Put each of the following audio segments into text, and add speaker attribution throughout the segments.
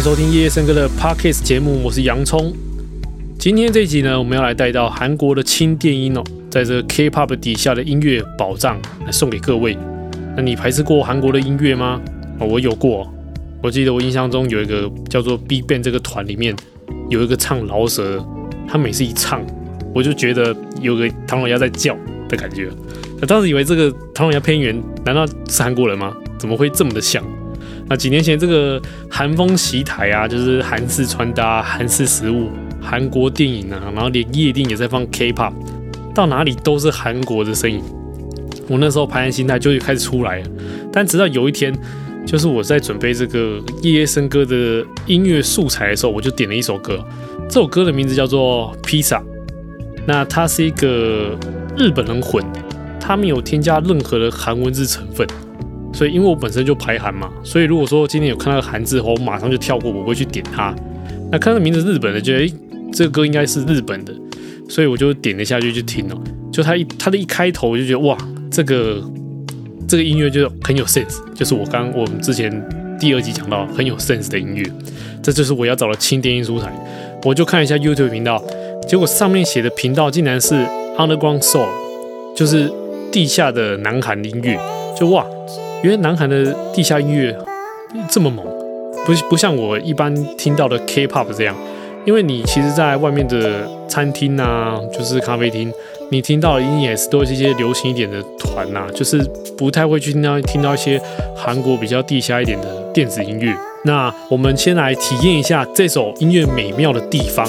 Speaker 1: 收听夜夜笙歌的 Podcast 节目，我是洋葱。今天这一集呢，我们要来带到韩国的轻电音哦，在这个 K-pop 底下的音乐宝藏来送给各位。那你排斥过韩国的音乐吗？哦，我有过。我记得我印象中有一个叫做 BigBang 这个团里面有一个唱饶舌，他每次一唱，我就觉得有个唐老鸭在叫的感觉。我当时以为这个唐老鸭配音员难道是韩国人吗？怎么会这么的像？那几年前这个韩风袭台啊，就是韩式穿搭、韩式食物、韩国电影啊，然后连夜店也在放 K-pop，到哪里都是韩国的身影。我那时候排练心态就开始出来了，但直到有一天，就是我在准备这个夜夜笙歌的音乐素材的时候，我就点了一首歌，这首歌的名字叫做《披萨》，那它是一个日本人混，它没有添加任何的韩文字成分。所以，因为我本身就排韩嘛，所以如果说今天有看到韩字的话，我马上就跳过，我不会去点它。那看到名字日本的，觉得诶，这个歌应该是日本的，所以我就点了下去去听了。就它一它的一开头，我就觉得哇，这个这个音乐就很有 sense，就是我刚我们之前第二集讲到很有 sense 的音乐，这就是我要找的轻电音素材。我就看一下 YouTube 频道，结果上面写的频道竟然是 Underground Soul，就是地下的南韩音乐，就哇。因为南韩的地下音乐这么猛，不不像我一般听到的 K-pop 这样。因为你其实，在外面的餐厅啊，就是咖啡厅，你听到的音也是都是一些流行一点的团、啊，就是不太会去听到听到一些韩国比较地下一点的电子音乐。那我们先来体验一下这首音乐美妙的地方。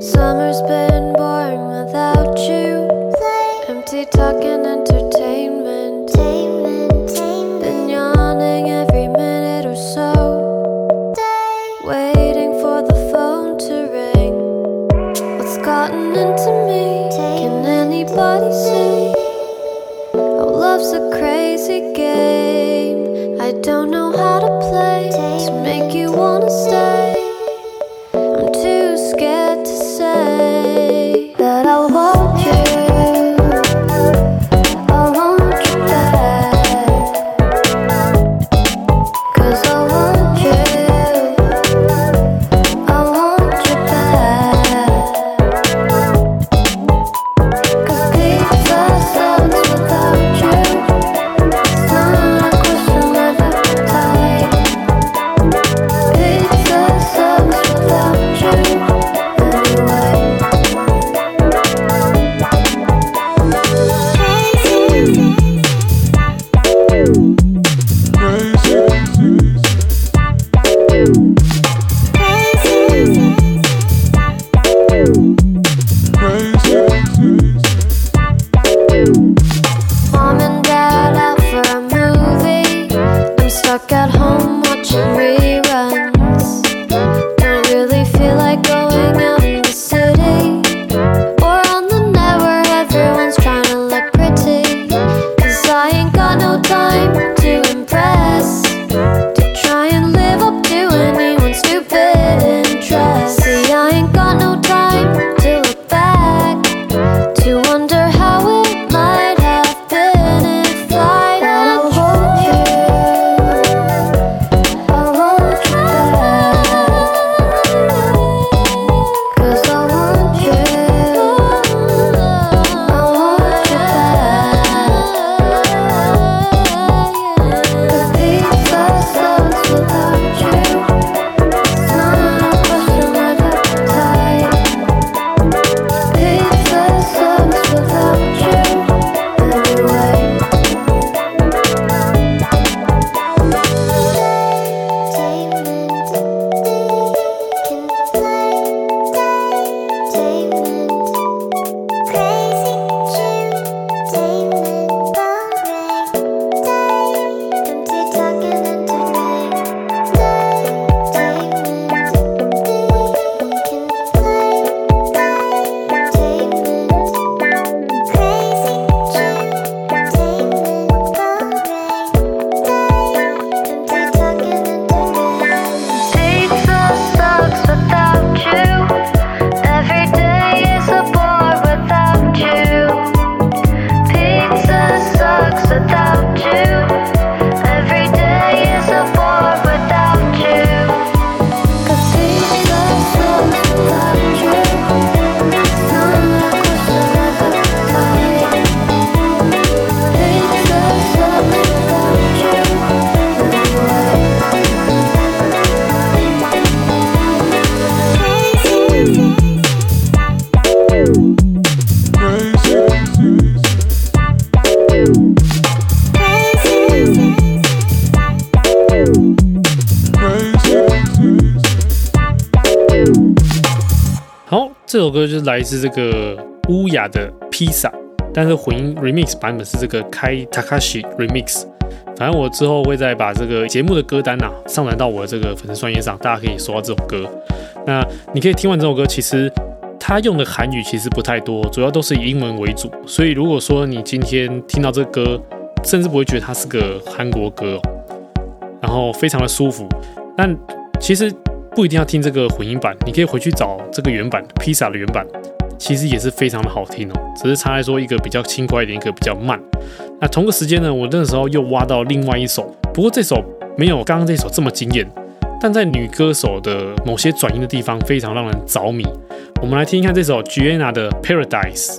Speaker 1: Summer's been boring without you. Empty talking entertainment. 首歌就是来自这个乌雅的披萨，但是混音 remix 版本是这个开 Takashi remix。反正我之后会再把这个节目的歌单呐、啊、上传到我的这个粉丝专页上，大家可以搜到这首歌。那你可以听完这首歌，其实它用的韩语其实不太多，主要都是以英文为主。所以如果说你今天听到这歌，甚至不会觉得它是个韩国歌哦，然后非常的舒服。但其实不一定要听这个混音版，你可以回去找这个原版披萨的原版，其实也是非常的好听哦。只是差在说一个比较轻快一点，一个比较慢。那同个时间呢，我那时候又挖到另外一首，不过这首没有刚刚这首这么惊艳，但在女歌手的某些转音的地方非常让人着迷。我们来听一看这首 Giana 的 Paradise。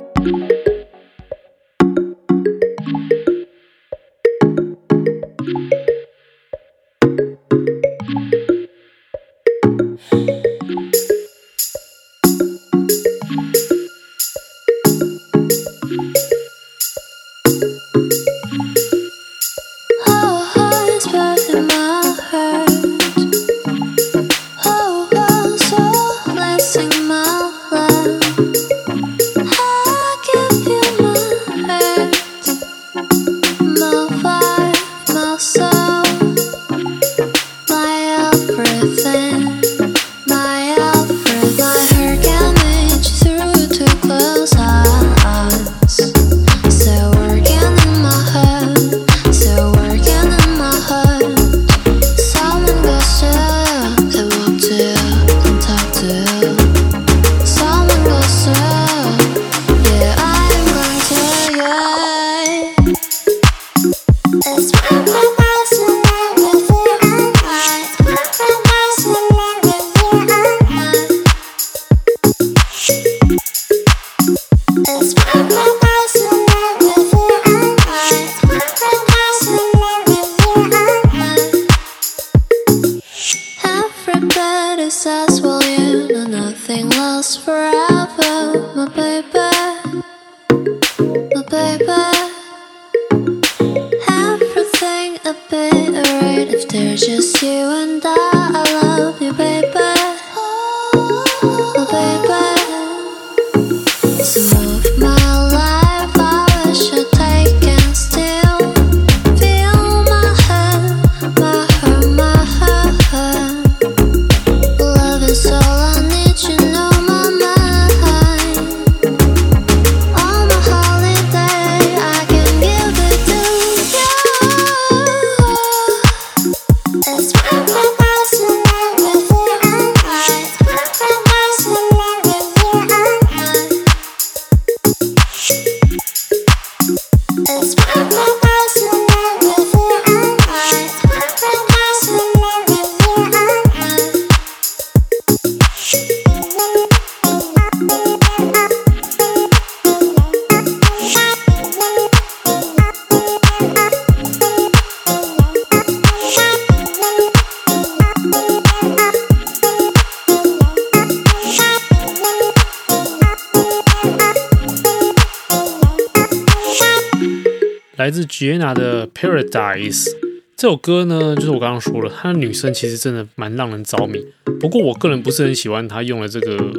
Speaker 1: 来自 Gianna 的 Paradise 这首歌呢，就是我刚刚说了，她的女声其实真的蛮让人着迷。不过我个人不是很喜欢她用了这个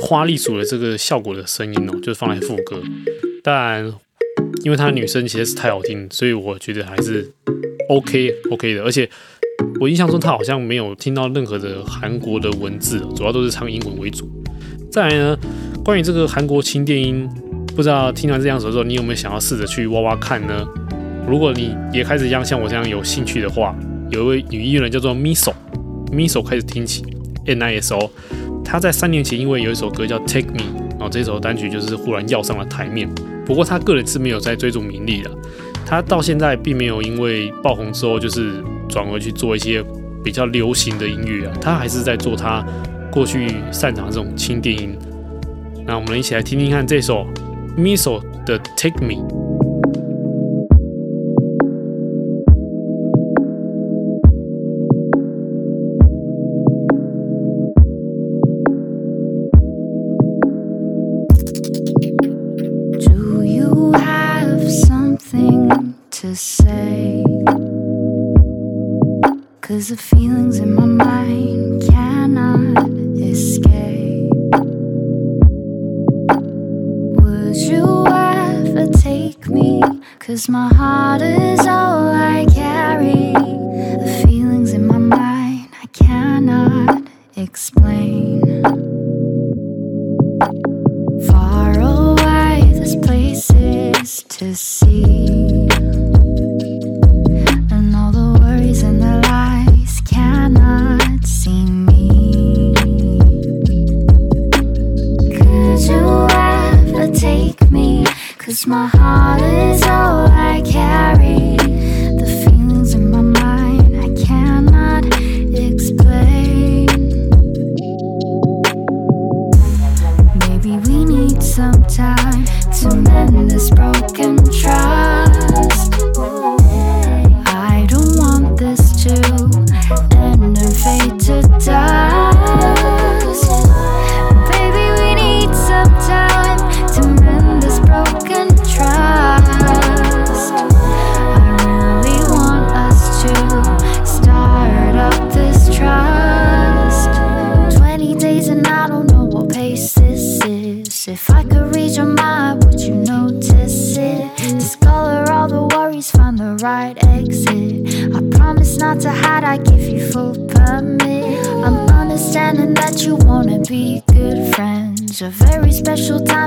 Speaker 1: 花栗鼠的这个效果的声音哦，就是放来副歌。但因为她的女声其实是太好听，所以我觉得还是 OK OK 的。而且我印象中她好像没有听到任何的韩国的文字，主要都是唱英文为主。再来呢，关于这个韩国轻电音。不知道听完这两首之后，你有没有想要试着去挖挖看呢？如果你也开始一样像我这样有兴趣的话，有一位女艺人叫做 Misso，Misso 开始听起 N I S O。她在三年前因为有一首歌叫 Take Me，然后这首单曲就是忽然要上了台面。不过她个人是没有在追逐名利的，她到现在并没有因为爆红之后就是转而去做一些比较流行的音乐啊，她还是在做她过去擅长这种轻电音。那我们一起来听听看这首。Miso 的 Take Me。
Speaker 2: A very special time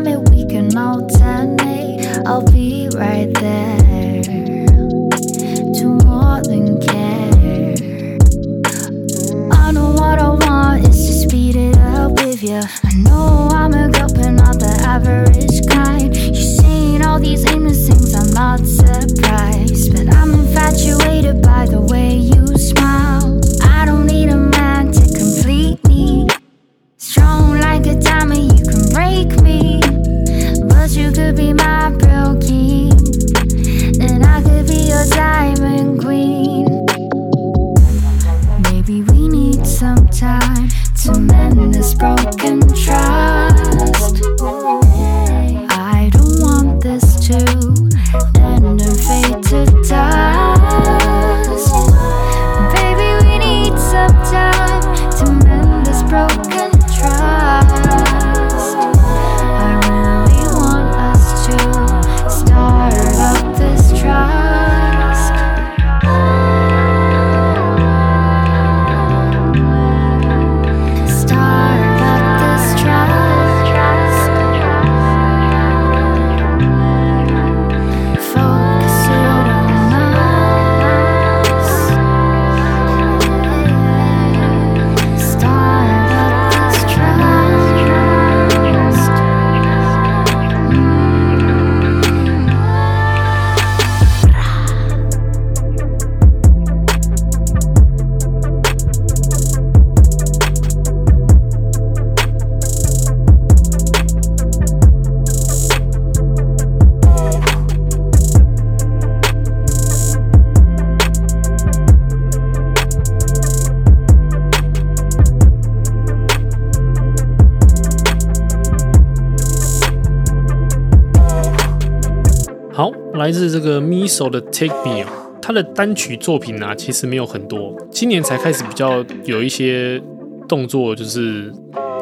Speaker 1: 来自这个 Miso 的《Take Me》哦，他的单曲作品呢、啊，其实没有很多，今年才开始比较有一些动作，就是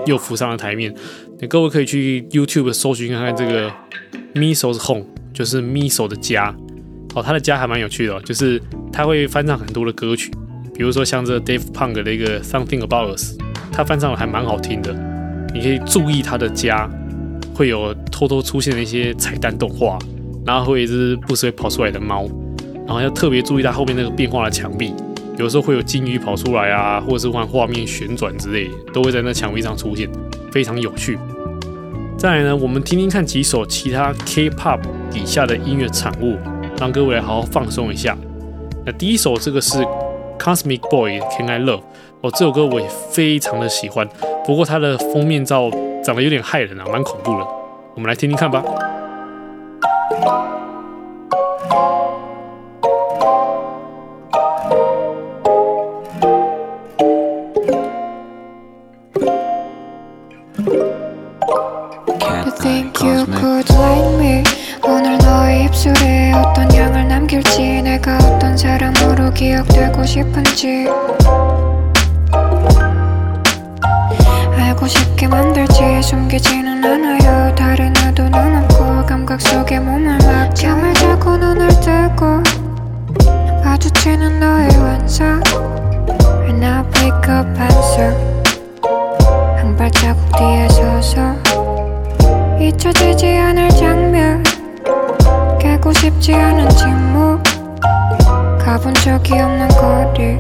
Speaker 1: 又浮上了台面。那各位可以去 YouTube 搜寻看看这个 Miso's Home，就是 Miso 的家。哦，他的家还蛮有趣的、就是他会翻唱很多的歌曲，比如说像这 Dave Punk 的一个 Something About Us，他翻唱的还蛮好听的。你可以注意他的家会有偷偷出现的一些彩蛋动画。然后会有一只不时会跑出来的猫，然后要特别注意它后面那个变化的墙壁，有时候会有金鱼跑出来啊，或者是换画面旋转之类，都会在那墙壁上出现，非常有趣。再来呢，我们听听看几首其他 K-pop 底下的音乐产物，让各位来好好放松一下。那第一首这个是 Cosmic Boy Can I Love 哦，这首歌我也非常的喜欢，不过它的封面照长得有点骇人啊，蛮恐怖的。我们来听听看吧。
Speaker 3: 어떤 향을 남길지 내가 어떤 사람으로 기억되고 싶은지 하고 싶게 만들지. 숨기지는 않아요. 다른 의도는 없고 감각 속에 몸을 맡겨 잠을 자고 눈을 뜨고 마주치는 너의 완성 And I wake up answer. 한 발자국 뒤에 서서 잊혀지지 않을 장면. 깨고 싶지 않은 침묵. 가본 적이 없는 거리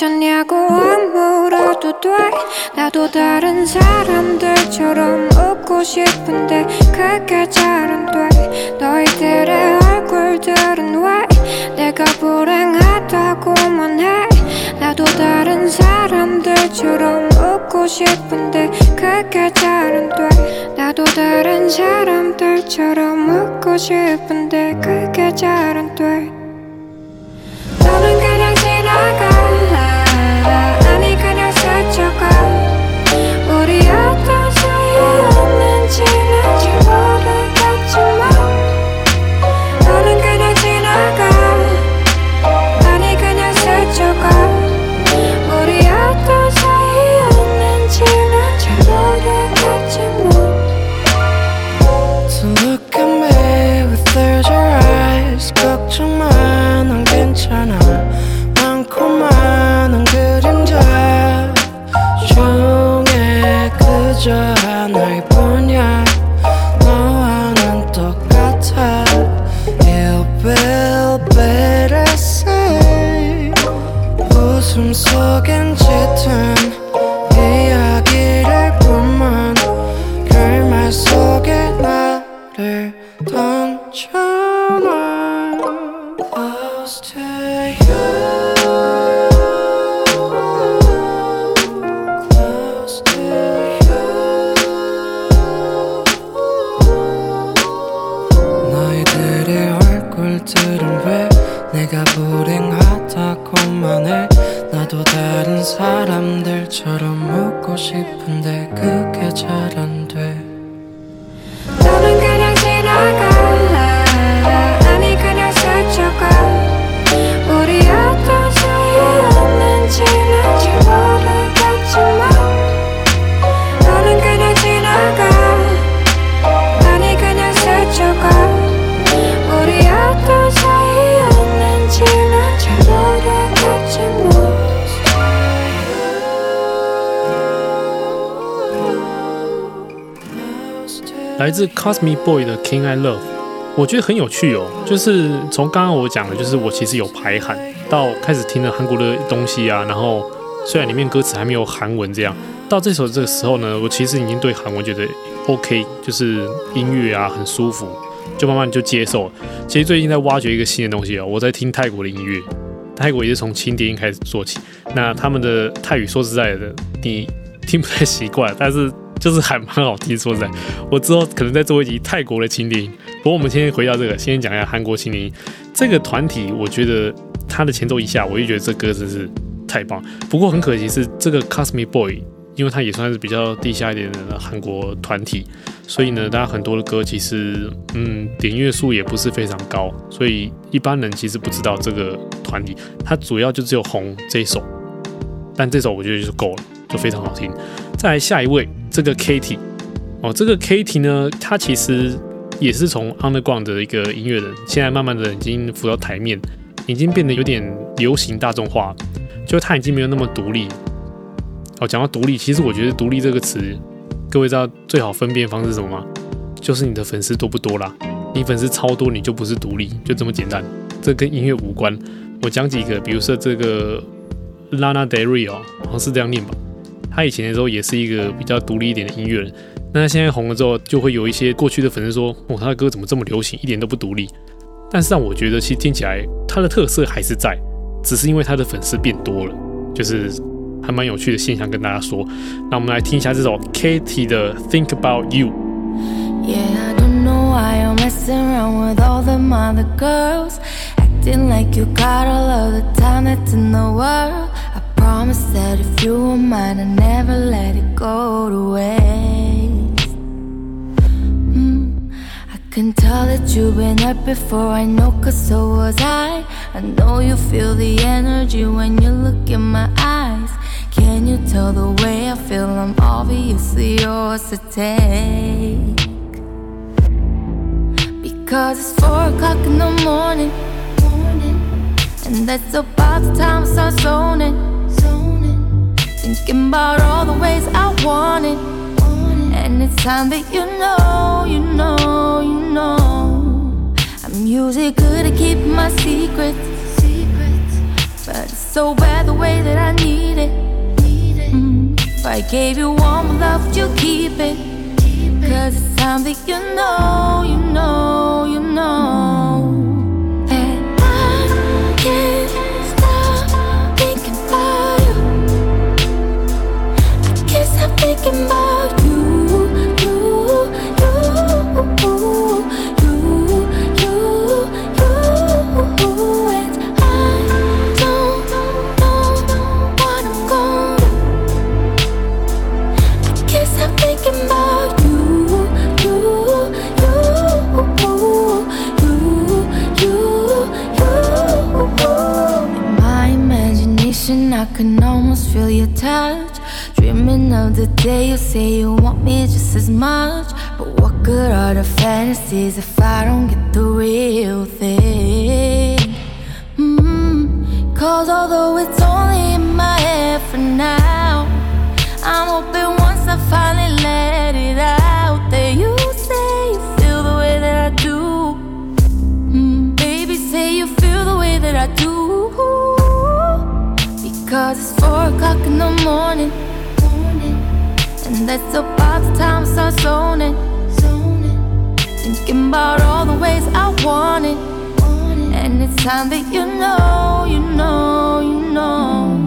Speaker 3: 괜찮냐고 안 물어도 돼. 나도 다른 사람들처럼 웃고 싶은데 그게 잘 안 돼. 너희들의 얼굴들은 왜 내가 불행하다고만 해? 나도 다른 사람들처럼 웃고 싶은데 그게 잘 안 돼. 나도 다른 사람들처럼 웃고 싶은데 그게 잘 안 돼
Speaker 4: 웃음 속엔 짙은 싶은데 그게 잘안
Speaker 1: 来自 Cosmic Boy 的 King I Love，我觉得很有趣哦。就是从刚刚我讲的，就是我其实有排韩，到开始听了韩国的东西啊，然后虽然里面歌词还没有韩文这样，到这首这个时候呢，我其实已经对韩文觉得 OK，就是音乐啊很舒服，就慢慢就接受了。其实最近在挖掘一个新的东西哦，我在听泰国的音乐，泰国也是从轻电音开始做起。那他们的泰语说实在的，你听不太习惯，但是。就是还蛮好听，说实在，我之后可能再做一集泰国的轻电音。不过我们先回到这个，先讲一下韩国轻电音这个团体。我觉得它的前奏一下，我就觉得这歌真是太棒。不过很可惜是这个 Cosmic Boy，因为它也算是比较地下一点的韩国团体，所以呢，大家很多的歌其实嗯点阅数也不是非常高，所以一般人其实不知道这个团体。它主要就只有红这一首，但这首我觉得就够了，就非常好听。再来下一位。这个 Katy 哦，这个 Katy 呢，他其实也是从 Underground 的一个音乐人，现在慢慢的已经浮到台面，已经变得有点流行大众化，就他已经没有那么独立。哦，讲到独立，其实我觉得“独立”这个词，各位知道最好分辨方式是什么吗？就是你的粉丝多不多啦。你粉丝超多，你就不是独立，就这么简单。这跟音乐无关。我讲几个，比如说这个 Lana Del Rey 哦，好像是这样念吧。他以前的时候也是一个比较独立一点的音乐人，那他现在红了之后，就会有一些过去的粉丝说：“哦，他的歌怎么这么流行，一点都不独立。”但是让我觉得，其实听起来他的特色还是在，只是因为他的粉丝变多了，就是还蛮有趣的现象跟大家说。那我们来听一下这首 Katy 的《Think About You》。
Speaker 5: Yeah, I don't know why you're messing around with all them other girls, acting like you got all of the time that's in the world. Promise that if you were mine, I'd never let it go to waste. Mm, I can tell that you've been up before, I know, cause so was I. I know you feel the energy when you look in my eyes. Can you tell the way I feel? I'm obviously yours to take. Because it's four o'clock in the morning, and that's about the time I start zoning. Thinking about all the ways I want it. And it's time that you know, you know, you know. I'm usually good at keeping my secrets. But it's so bad the way that I need it. Mm. If I gave you warm love, would you keep it? Cause it's time that you know, you know, you know. Can almost feel your touch. Dreaming of the day you say you want me just as much. But what good are the fantasies if I don't get the real thing? Mm-hmm. Cause although it's only in my head for now, I'm hoping once I finally morning. And that's about the time I start zoning. Thinking about all the ways I want it. And it's time that you know, you know, you know.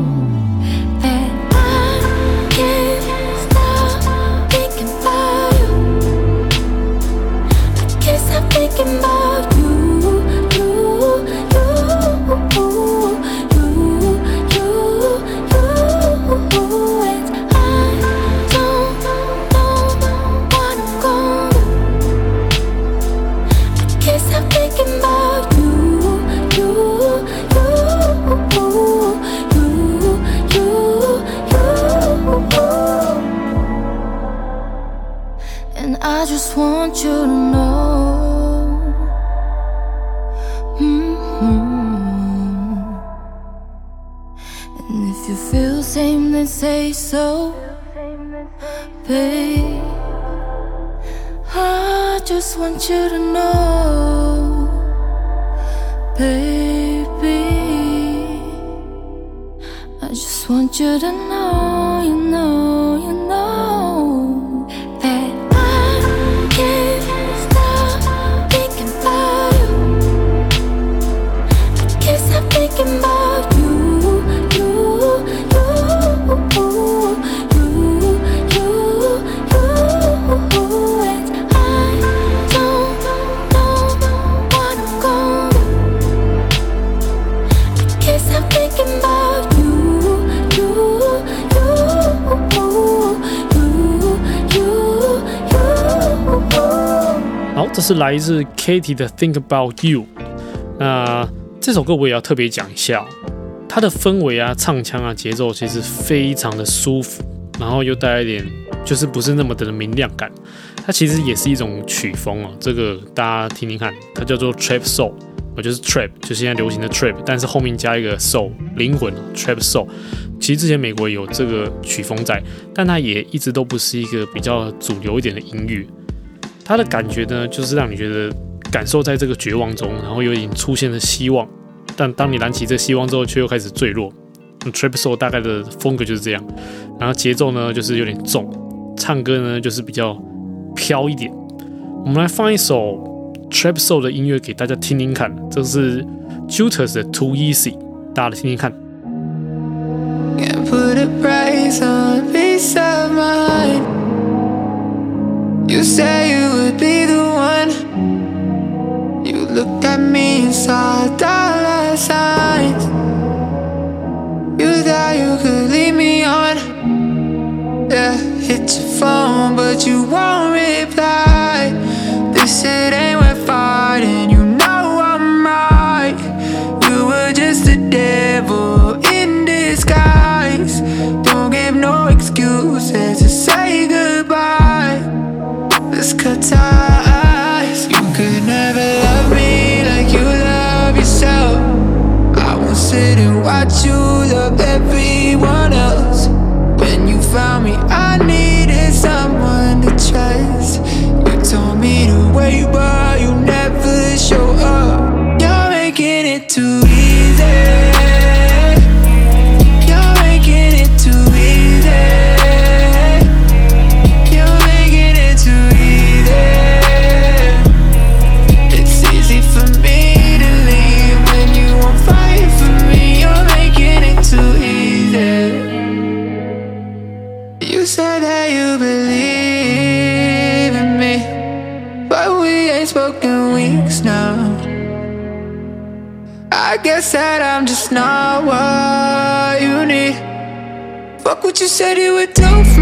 Speaker 5: Want you to know, baby. I just want you to know,
Speaker 1: 是来自 Katy 的《Think About You》。那这首歌我也要特别讲一下，它的氛围啊、唱腔啊、节奏其实非常的舒服，然后又带一点就是不是那么的明亮感。它其实也是一种曲风哦，这个大家听听看，它叫做 Trap Soul，我就是 Trap，就是现在流行的 Trap，但是后面加一个 Soul 灵魂 Trap Soul。其实之前美国有这个曲风在，但它也一直都不是一个比较主流一点的音乐。它的感觉呢，就是让你觉得感受在这个绝望中，然后有点出现了希望。但当你燃起这希望之后，却又开始坠落。Trap Soul 大概的风格就是这样，然后节奏呢就是有点重，唱歌呢就是比较飘一点。我们来放一首 Trap Soul 的音乐给大家听听看，这是 Jutas 的 Too Easy，大家来听听看。
Speaker 6: Can't put a price on peace of mind. You say you would be the one. You looked at me and saw dollar signs. You thought you could lead me on. Yeah, hit your phone, but you won't reply. This it ain't what you said you would do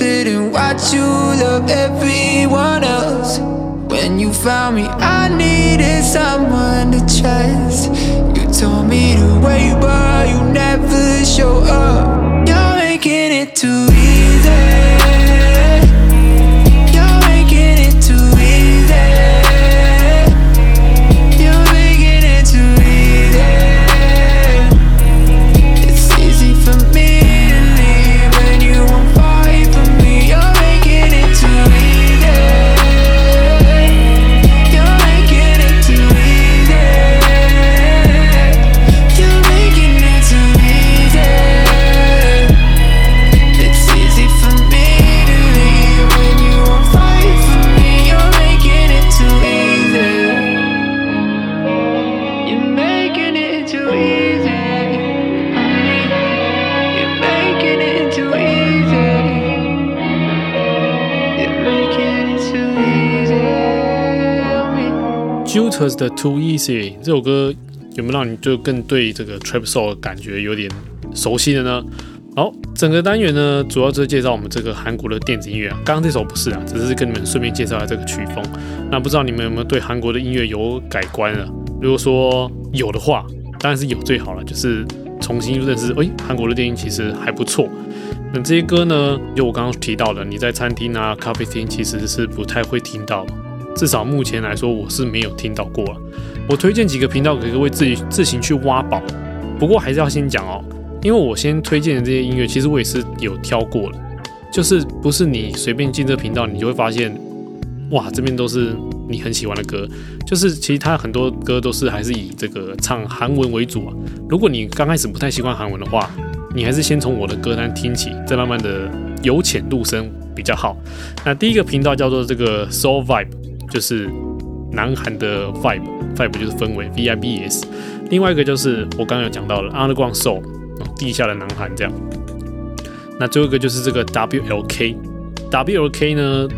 Speaker 6: sit and watch you love everyone else. When you found me, I needed someone to trust. You told me to wait, but you never show up. You're making it too easy. Me.
Speaker 1: Jutas 的 Too Easy 这首歌有没有让你就更对这个 Trap Soul 感觉有点熟悉的呢？好，整个单元呢，主要就是介绍我们这个韩国的电子音乐啊。刚刚这首不是啊，只是跟你们顺便介绍下这个曲风。那不知道你们有没有对韩国的音乐有改观了？如果说有的话，当然是有最好了，就是重新认识，诶，韩国的电影其实还不错。那这些歌呢，就我刚刚提到的，你在餐厅啊、咖啡厅其实是不太会听到。至少目前来说，我是没有听到过了。我推荐几个频道给各位自己自行去挖宝。不过还是要先讲哦，因为我先推荐的这些音乐，其实我也是有挑过的，就是不是你随便进这频道，你就会发现，哇，这边都是你很喜欢的歌。就是其实它很多歌都是还是以这个唱韩文为主啊。如果你刚开始不太习惯韩文的话，你还是先从我的歌单听起，再慢慢的由浅入深比较好。那第一个频道叫做这个 Soul Vibe。就是南韩的 vibe，vibe 就是氛围，V I B E S。另外一个就是我刚刚有讲到的 Underground Soul，地下的南韩这样。那最后一个就是这个 W L K，W L K 呢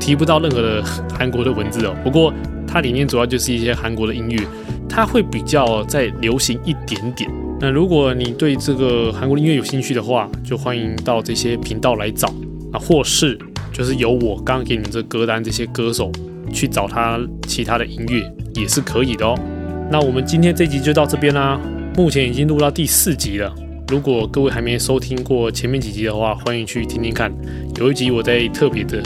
Speaker 1: 提不到任何的韩国的文字哦，不过它里面主要就是一些韩国的音乐，它会比较再流行一点点。那如果你对这个韩国音乐有兴趣的话，就欢迎到这些频道来找啊，或是。就是由我刚刚给你们这歌单这些歌手去找他其他的音乐也是可以的哦。那我们今天这集就到这边啦，目前已经录到第四集了。如果各位还没收听过前面几集的话，欢迎去听听看。有一集我在特别的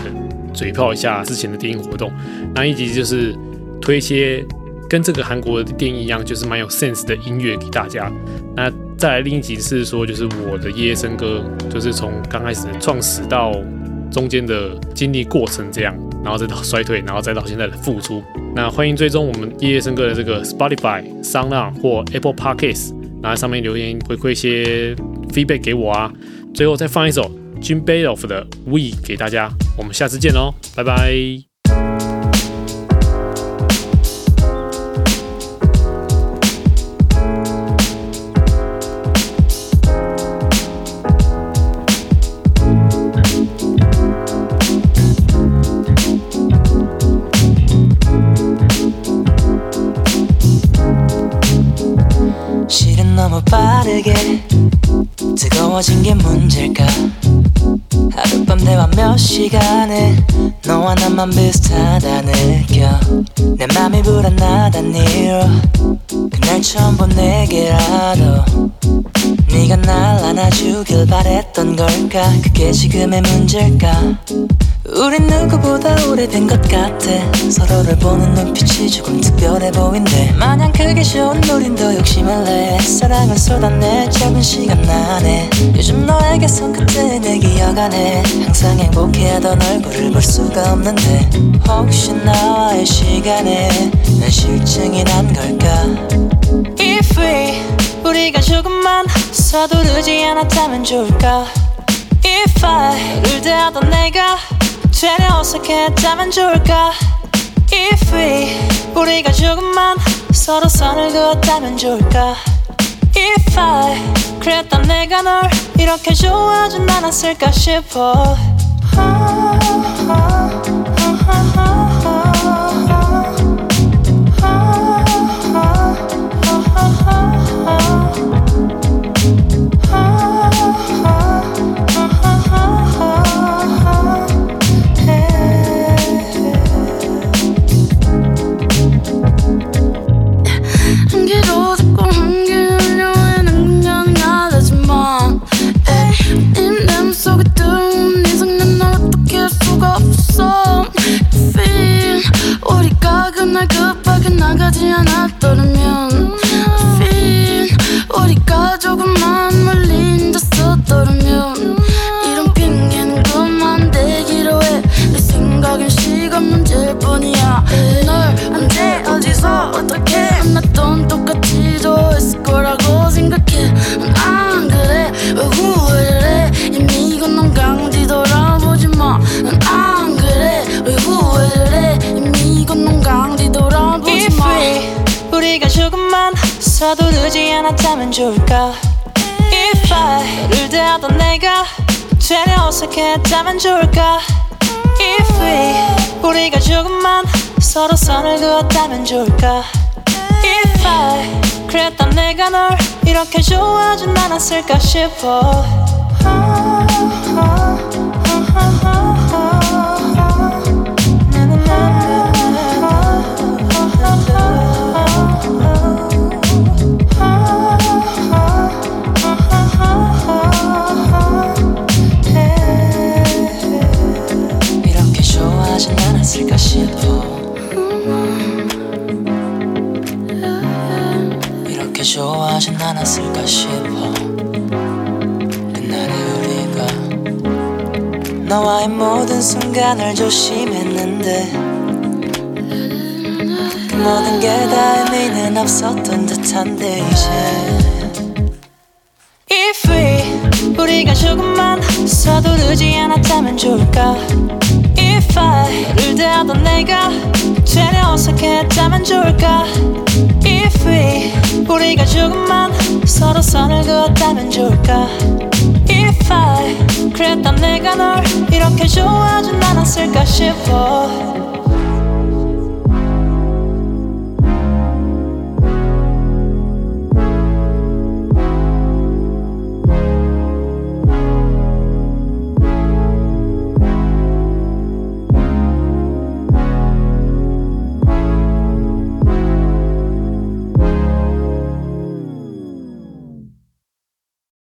Speaker 1: 嘴炮一下之前的电影活动，那一集就是推一些跟这个韩国的电影一样，就是蛮有 sense 的音乐给大家。那再来另一集是说，就是我的夜夜笙歌，就是从刚开始创始到。中间的经历过程这样，然后再到衰退，然后再到现在的复出。那欢迎追踪我们夜夜笙歌的这个 Spotify、SoundOn 或 Apple Podcasts，然后上面留言回馈一些 feedback 给我啊。最后再放一首 Jim Beloff 的 We 给大家，我们下次见喽，拜拜。
Speaker 7: 시간에 너와 나만 비슷하다 느껴. 내 맘이 불안하단 이유로 그날 처음 본 내게라도 네가 날 안아주길 바랬던 걸까? 그게 지금의 문제일까 우린 누구보다 오래된 것 같아. 서로를 보는 눈빛이 조금 특별해 보인대. 마냥 그게 좋은 우린 더 욕심을 내. 사랑을 쏟아내 짧은 시간 안에. 요즘 너에게 손끝에 내 기억 안에. 항상 행복해하던 얼굴을 볼 수가 없는데. 혹시 나와의 시간에 난 실증이 난 걸까? If we 우리가 조금만 서두르지 않았다면 좋을까? If I를 대하던 내가 되려 어색했다면 좋을까? If we 우리가 조금만 서로 선을 그었다면 좋을까? If I 그랬던 내가 널 이렇게 좋아하진 않았을까 싶어.
Speaker 8: 한기
Speaker 7: 서두르지 않았다면 좋을까? If I를 대하던 내가 되려 어색했다면 좋을까? If we 우리가 조금만 서로 선을 그었다면 좋을까? If I 그랬던 내가 널 이렇게 좋아하진 않았을까 싶어 하진 않았을까 싶어. 그날의 우리가 너와의 모든 순간을 조심했는데 그 모든 게 다 의미는 없었던 듯한데 이제. If we 우리가 조금만 서두르지 않았다면 좋을까? If I를 대하던 내가 되려 어색했다면 좋을까 We 우리가 조금만 서로 선을 그었다면 좋을까? If I 그랬던 내가 널 이렇게 좋아하진 않았을까 싶어